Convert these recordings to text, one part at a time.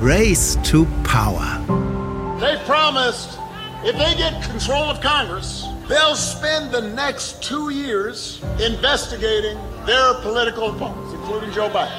Race to Power. They promised if they get control of Congress, they'll spend the next two years investigating their political opponents, including Joe Biden.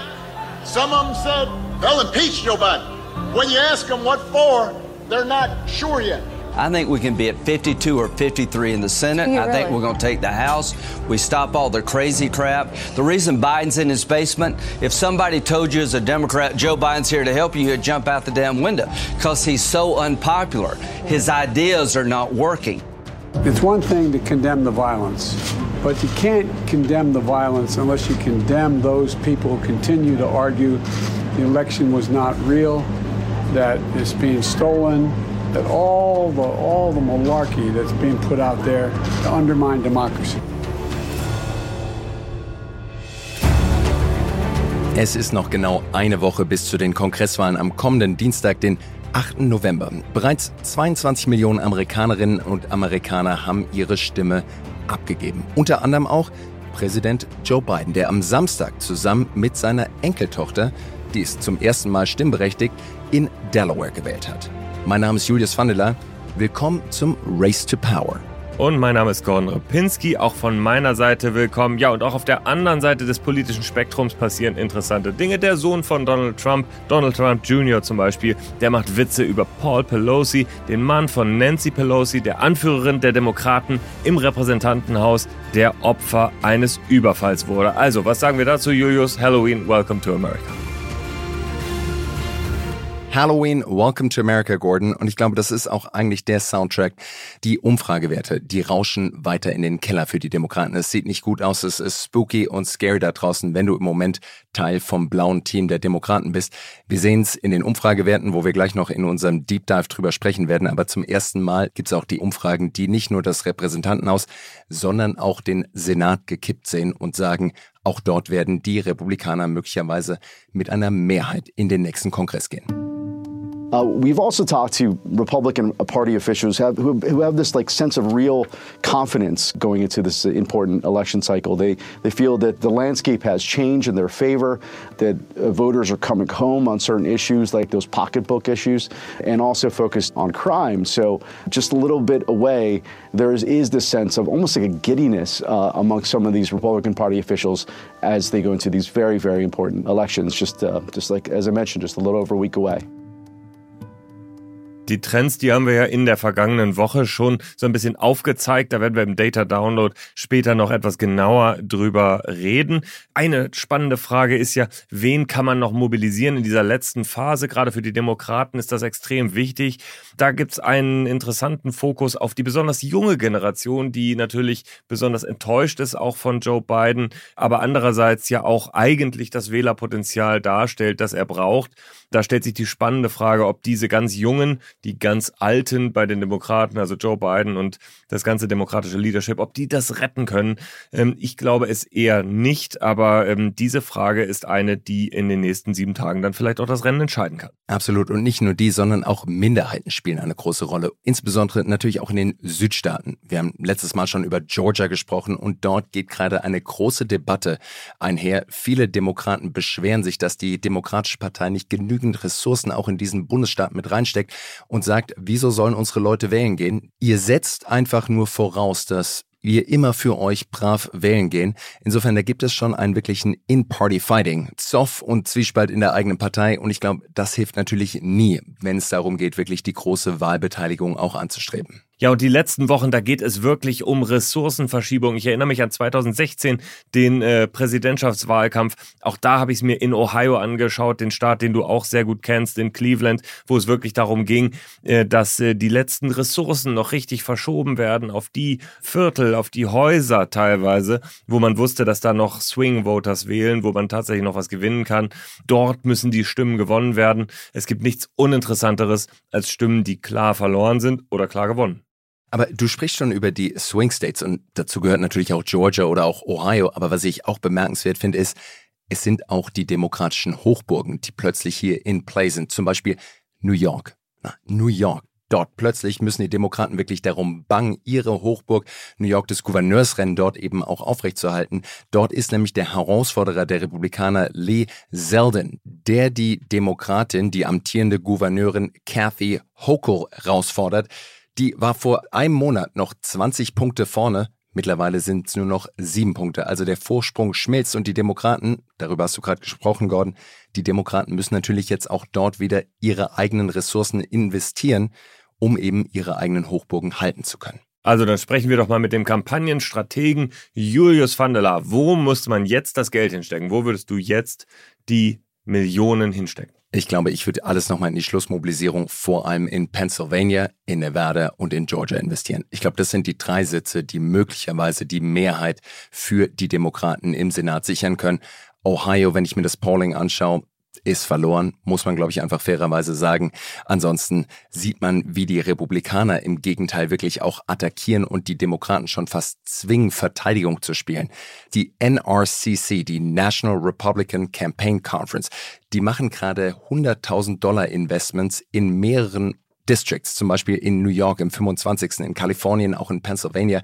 Some of them said they'll impeach Joe Biden. When you ask them what for, they're not sure yet. I think we can be at 52 or 53 in the Senate. You I think we're going to take the House. We stop all the crazy crap. The reason Biden's in his basement, if somebody told you as a Democrat, Joe Biden's here to help you, you'd jump out the damn window because he's so unpopular. His ideas are not working. It's one thing to condemn the violence, but you can't condemn the violence unless you condemn those people who continue to argue the election was not real, that it's being stolen, that all the all the malarkey that's being put out there to undermine democracy. Es ist noch genau eine Woche bis zu den Kongresswahlen am kommenden Dienstag, den 8. November. Bereits 22 Millionen Amerikanerinnen und Amerikaner haben ihre Stimme abgegeben. Unter anderem auch Präsident Joe Biden, der am Samstag zusammen mit seiner Enkeltochter, die ist zum ersten Mal stimmberechtigt, in Delaware gewählt hat. Mein Name ist Julius Vandeler. Willkommen zum Race to Power. Und mein Name ist Gordon Repinski, auch von meiner Seite willkommen. Ja, und auch auf der anderen Seite des politischen Spektrums passieren interessante Dinge. Der Sohn von Donald Trump, Donald Trump Jr. zum Beispiel, der macht Witze über Paul Pelosi, den Mann von Nancy Pelosi, der Anführerin der Demokraten im Repräsentantenhaus, der Opfer eines Überfalls wurde. Also, was sagen wir dazu, Julius? Halloween, welcome to America. Halloween, Welcome to America, Gordon. Und ich glaube, das ist auch eigentlich der Soundtrack. Die Umfragewerte, die rauschen weiter in den Keller für die Demokraten. Es sieht nicht gut aus, es ist spooky und scary da draußen, wenn du im Moment Teil vom blauen Team der Demokraten bist. Wir sehen es in den Umfragewerten, wo wir gleich noch in unserem Deep Dive drüber sprechen werden. Aber zum ersten Mal gibt es auch die Umfragen, die nicht nur das Repräsentantenhaus, sondern auch den Senat gekippt sehen und sagen, auch dort werden die Republikaner möglicherweise mit einer Mehrheit in den nächsten Kongress gehen. Uh, we've also talked to Republican Party officials have, who, who have this like sense of real confidence going into this important election cycle. They they feel that the landscape has changed in their favor, that uh, voters are coming home on certain issues like those pocketbook issues, and also focused on crime. So just a little bit away, there is, is this sense of almost like a giddiness uh, among some of these Republican Party officials as they go into these very very important elections. Just uh, just like as I mentioned, just a little over a week away. Die Trends, die haben wir ja in der vergangenen Woche schon so ein bisschen aufgezeigt. Da werden wir im Data Download später noch etwas genauer drüber reden. Eine spannende Frage ist ja, wen kann man noch mobilisieren in dieser letzten Phase? Gerade für die Demokraten ist das extrem wichtig. Da gibt's einen interessanten Fokus auf die besonders junge Generation, die natürlich besonders enttäuscht ist, auch von Joe Biden, aber andererseits ja auch eigentlich das Wählerpotenzial darstellt, das er braucht. Da stellt sich die spannende Frage, ob diese ganz Jungen, die ganz Alten bei den Demokraten, also Joe Biden und das ganze demokratische Leadership, ob die das retten können. Ähm, ich glaube es eher nicht, aber ähm, diese Frage ist eine, die in den nächsten sieben Tagen dann vielleicht auch das Rennen entscheiden kann. Absolut. Und nicht nur die, sondern auch Minderheiten spielen eine große Rolle. Insbesondere natürlich auch in den Südstaaten. Wir haben letztes Mal schon über Georgia gesprochen und dort geht gerade eine große Debatte einher. Viele Demokraten beschweren sich, dass die Demokratische Partei nicht genügend Ressourcen auch in diesen Bundesstaat mit reinsteckt und sagt, wieso sollen unsere Leute wählen gehen? Ihr setzt einfach nur voraus, dass wir immer für euch brav wählen gehen. Insofern, da gibt es schon einen wirklichen In-Party-Fighting. Zoff und Zwiespalt in der eigenen Partei. Und ich glaube, das hilft natürlich nie, wenn es darum geht, wirklich die große Wahlbeteiligung auch anzustreben. Ja, und die letzten Wochen, da geht es wirklich um Ressourcenverschiebung. Ich erinnere mich an 2016, den äh, Präsidentschaftswahlkampf. Auch da habe ich es mir in Ohio angeschaut, den Staat, den du auch sehr gut kennst, in Cleveland, wo es wirklich darum ging, äh, dass äh, die letzten Ressourcen noch richtig verschoben werden auf die Viertel, auf die Häuser teilweise, wo man wusste, dass da noch Swing Voters wählen, wo man tatsächlich noch was gewinnen kann. Dort müssen die Stimmen gewonnen werden. Es gibt nichts Uninteressanteres als Stimmen, die klar verloren sind oder klar gewonnen. Aber du sprichst schon über die Swing States und dazu gehört natürlich auch Georgia oder auch Ohio. Aber was ich auch bemerkenswert finde, ist, es sind auch die demokratischen Hochburgen, die plötzlich hier in Play sind. Zum Beispiel New York. Na, New York. dort. Plötzlich müssen die Demokraten wirklich darum bangen, ihre Hochburg New York des Gouverneursrennen dort eben auch aufrechtzuerhalten. Dort ist nämlich der Herausforderer der Republikaner Lee Zeldin, der die Demokratin, die amtierende Gouverneurin Kathy Hochul herausfordert. Die war vor einem Monat noch 20 Punkte vorne. Mittlerweile sind es nur noch sieben Punkte. Also der Vorsprung schmilzt und die Demokraten, darüber hast du gerade gesprochen, Gordon, die Demokraten müssen natürlich jetzt auch dort wieder ihre eigenen Ressourcen investieren, um eben ihre eigenen Hochburgen halten zu können. Also dann sprechen wir doch mal mit dem Kampagnenstrategen Julius van der Laar. Wo muss man jetzt das Geld hinstecken? Wo würdest du jetzt die Millionen hinstecken? Ich glaube, ich würde alles nochmal in die Schlussmobilisierung vor allem in Pennsylvania, in Nevada und in Georgia investieren. Ich glaube, das sind die drei Sitze, die möglicherweise die Mehrheit für die Demokraten im Senat sichern können. Ohio, wenn ich mir das Polling anschaue, ist verloren, muss man, glaube ich, einfach fairerweise sagen. Ansonsten sieht man, wie die Republikaner im Gegenteil wirklich auch attackieren und die Demokraten schon fast zwingen, Verteidigung zu spielen. Die NRCC, die National Republican Campaign Conference, die machen gerade 100.000 Dollar Investments in mehreren Districts, zum Beispiel in New York im 25., in Kalifornien, auch in Pennsylvania.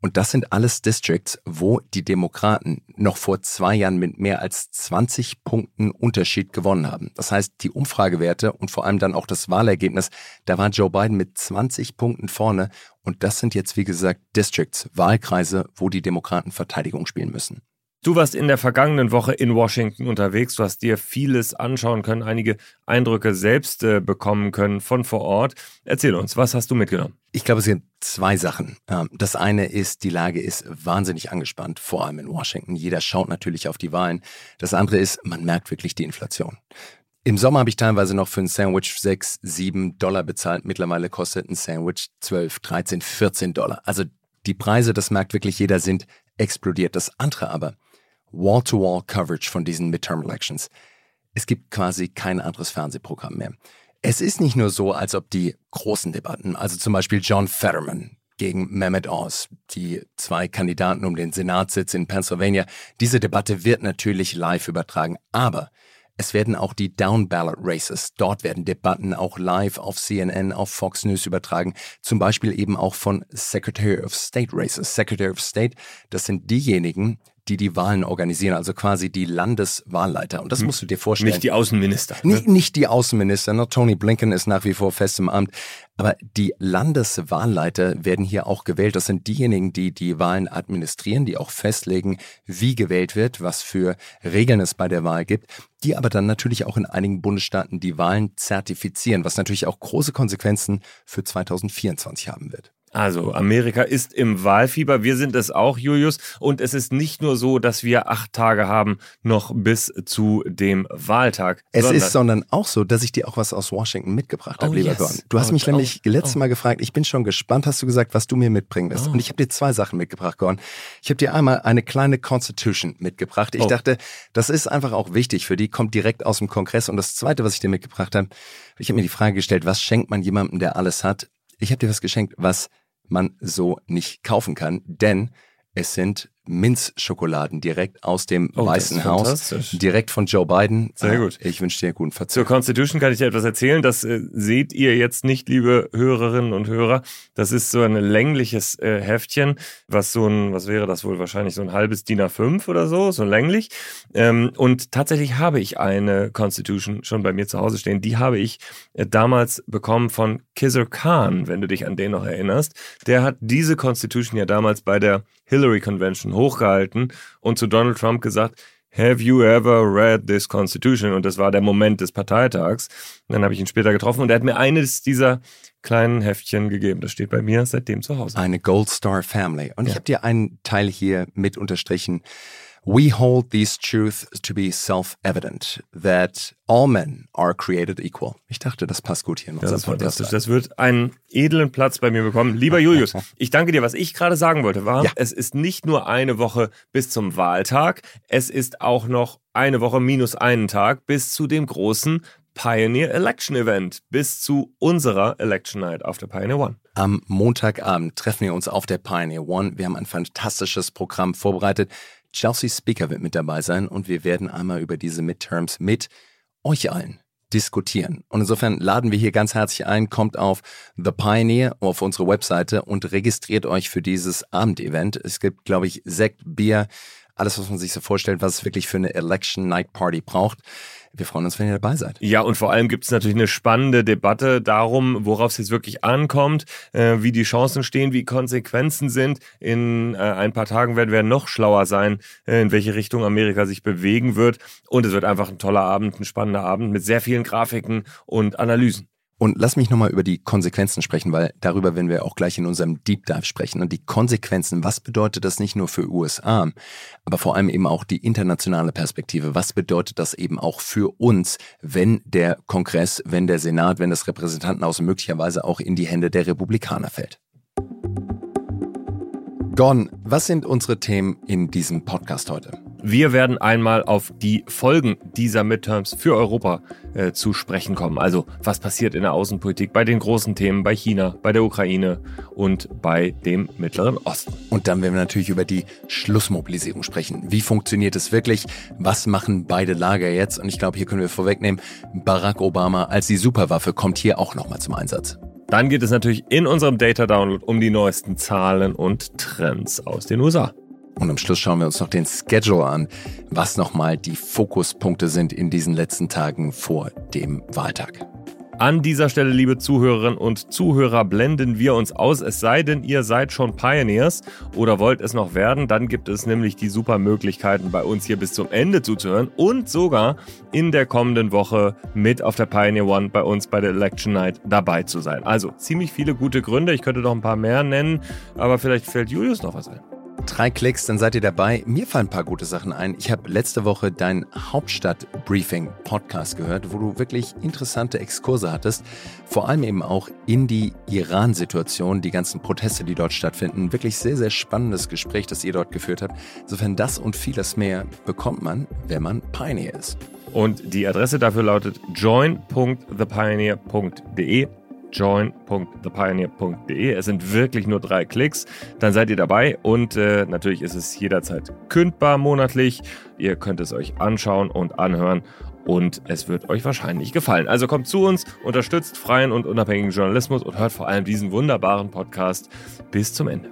Und das sind alles Districts, wo die Demokraten noch vor zwei Jahren mit mehr als 20 Punkten Unterschied gewonnen haben. Das heißt, die Umfragewerte und vor allem dann auch das Wahlergebnis, da war Joe Biden mit 20 Punkten vorne. Und das sind jetzt, wie gesagt, Districts, Wahlkreise, wo die Demokraten Verteidigung spielen müssen. Du warst in der vergangenen Woche in Washington unterwegs. Du hast dir vieles anschauen können, einige Eindrücke selbst äh, bekommen können von vor Ort. Erzähl uns, was hast du mitgenommen? Ich glaube, es sind zwei Sachen. Ähm, das eine ist, die Lage ist wahnsinnig angespannt, vor allem in Washington. Jeder schaut natürlich auf die Wahlen. Das andere ist, man merkt wirklich die Inflation. Im Sommer habe ich teilweise noch für ein Sandwich 6, 7 Dollar bezahlt. Mittlerweile kostet ein Sandwich 12, 13, 14 Dollar. Also die Preise, das merkt wirklich jeder, sind explodiert. Das andere aber, Wall-to-Wall-Coverage von diesen Midterm-Elections. Es gibt quasi kein anderes Fernsehprogramm mehr. Es ist nicht nur so, als ob die großen Debatten, also zum Beispiel John Fetterman gegen Mehmet Oz, die zwei Kandidaten um den Senatssitz in Pennsylvania, diese Debatte wird natürlich live übertragen, aber es werden auch die Down-Ballot Races. Dort werden Debatten auch live auf CNN, auf Fox News übertragen. Zum Beispiel eben auch von Secretary of State Races. Secretary of State, das sind diejenigen, die die Wahlen organisieren, also quasi die Landeswahlleiter. Und das musst du dir vorstellen. Nicht die Außenminister. Ne? Nicht, nicht die Außenminister. Ne? Tony Blinken ist nach wie vor fest im Amt. Aber die Landeswahlleiter werden hier auch gewählt. Das sind diejenigen, die die Wahlen administrieren, die auch festlegen, wie gewählt wird, was für Regeln es bei der Wahl gibt, die aber dann natürlich auch in einigen Bundesstaaten die Wahlen zertifizieren, was natürlich auch große Konsequenzen für 2024 haben wird. Also, Amerika ist im Wahlfieber. Wir sind es auch, Julius. Und es ist nicht nur so, dass wir acht Tage haben noch bis zu dem Wahltag. Es sondern ist sondern auch so, dass ich dir auch was aus Washington mitgebracht habe, oh, lieber yes. Gordon. Du hast oh, mich oh, nämlich oh, letztes Mal gefragt, ich bin schon gespannt, hast du gesagt, was du mir mitbringen wirst. Oh. Und ich habe dir zwei Sachen mitgebracht, Gordon. Ich habe dir einmal eine kleine Constitution mitgebracht. Ich oh. dachte, das ist einfach auch wichtig für die, kommt direkt aus dem Kongress. Und das zweite, was ich dir mitgebracht habe, ich habe mir die Frage gestellt, was schenkt man jemandem, der alles hat? Ich habe dir was geschenkt, was man so nicht kaufen kann, denn es sind Minzschokoladen direkt aus dem oh, Weißen Haus, direkt von Joe Biden. Sehr ah, gut. Ich wünsche dir einen guten Verzeih. Zur Constitution kann ich dir etwas erzählen. Das äh, seht ihr jetzt nicht, liebe Hörerinnen und Hörer. Das ist so ein längliches äh, Heftchen, was so ein, was wäre das wohl wahrscheinlich so ein halbes DIN A5 oder so, so länglich. Ähm, und tatsächlich habe ich eine Constitution schon bei mir zu Hause stehen. Die habe ich äh, damals bekommen von Kizzer Khan, wenn du dich an den noch erinnerst. Der hat diese Constitution ja damals bei der Hillary Convention hochgehalten und zu Donald Trump gesagt, Have you ever read this Constitution? Und das war der Moment des Parteitags. Und dann habe ich ihn später getroffen und er hat mir eines dieser kleinen Heftchen gegeben. Das steht bei mir seitdem zu Hause. Eine Gold Star Family. Und ja. ich habe dir einen Teil hier mit unterstrichen. We hold these truths to be self-evident, that all men are created equal. Ich dachte, das passt gut hier in unserem Podcast. Das wird einen edlen Platz bei mir bekommen. Lieber Julius, ich danke dir. Was ich gerade sagen wollte, war, ja. es ist nicht nur eine Woche bis zum Wahltag, es ist auch noch eine Woche minus einen Tag bis zu dem großen Pioneer Election Event, bis zu unserer Election Night auf der Pioneer One. Am Montagabend treffen wir uns auf der Pioneer One. Wir haben ein fantastisches Programm vorbereitet. Chelsea Speaker wird mit dabei sein und wir werden einmal über diese Midterms mit euch allen diskutieren. Und insofern laden wir hier ganz herzlich ein, kommt auf The Pioneer auf unsere Webseite und registriert euch für dieses Abendevent. Es gibt, glaube ich, Sekt, Bier, alles, was man sich so vorstellt, was es wirklich für eine Election Night Party braucht. Wir freuen uns, wenn ihr dabei seid. Ja, und vor allem gibt es natürlich eine spannende Debatte darum, worauf es jetzt wirklich ankommt, äh, wie die Chancen stehen, wie Konsequenzen sind. In äh, ein paar Tagen werden wir noch schlauer sein, äh, in welche Richtung Amerika sich bewegen wird. Und es wird einfach ein toller Abend, ein spannender Abend mit sehr vielen Grafiken und Analysen. Und lass mich nochmal über die Konsequenzen sprechen, weil darüber werden wir auch gleich in unserem Deep Dive sprechen. Und die Konsequenzen, was bedeutet das nicht nur für USA, aber vor allem eben auch die internationale Perspektive? Was bedeutet das eben auch für uns, wenn der Kongress, wenn der Senat, wenn das Repräsentantenhaus möglicherweise auch in die Hände der Republikaner fällt? Gordon, was sind unsere Themen in diesem Podcast heute? Wir werden einmal auf die Folgen dieser Midterms für Europa äh, zu sprechen kommen. Also was passiert in der Außenpolitik bei den großen Themen, bei China, bei der Ukraine und bei dem Mittleren Osten. Und dann werden wir natürlich über die Schlussmobilisierung sprechen. Wie funktioniert es wirklich? Was machen beide Lager jetzt? Und ich glaube, hier können wir vorwegnehmen, Barack Obama als die Superwaffe kommt hier auch nochmal zum Einsatz. Dann geht es natürlich in unserem Data Download um die neuesten Zahlen und Trends aus den USA. Und am Schluss schauen wir uns noch den Schedule an, was nochmal die Fokuspunkte sind in diesen letzten Tagen vor dem Wahltag. An dieser Stelle, liebe Zuhörerinnen und Zuhörer, blenden wir uns aus. Es sei denn, ihr seid schon Pioneers oder wollt es noch werden, dann gibt es nämlich die super Möglichkeiten, bei uns hier bis zum Ende zuzuhören und sogar in der kommenden Woche mit auf der Pioneer One bei uns bei der Election Night dabei zu sein. Also ziemlich viele gute Gründe. Ich könnte noch ein paar mehr nennen, aber vielleicht fällt Julius noch was ein drei Klicks, dann seid ihr dabei. Mir fallen ein paar gute Sachen ein. Ich habe letzte Woche dein Hauptstadt-Briefing-Podcast gehört, wo du wirklich interessante Exkurse hattest. Vor allem eben auch in die Iran-Situation, die ganzen Proteste, die dort stattfinden. Wirklich sehr, sehr spannendes Gespräch, das ihr dort geführt habt. Insofern das und vieles mehr bekommt man, wenn man Pioneer ist. Und die Adresse dafür lautet join.thepioneer.de join.thepioneer.de. Es sind wirklich nur drei Klicks. Dann seid ihr dabei und äh, natürlich ist es jederzeit kündbar monatlich. Ihr könnt es euch anschauen und anhören und es wird euch wahrscheinlich gefallen. Also kommt zu uns, unterstützt freien und unabhängigen Journalismus und hört vor allem diesen wunderbaren Podcast bis zum Ende.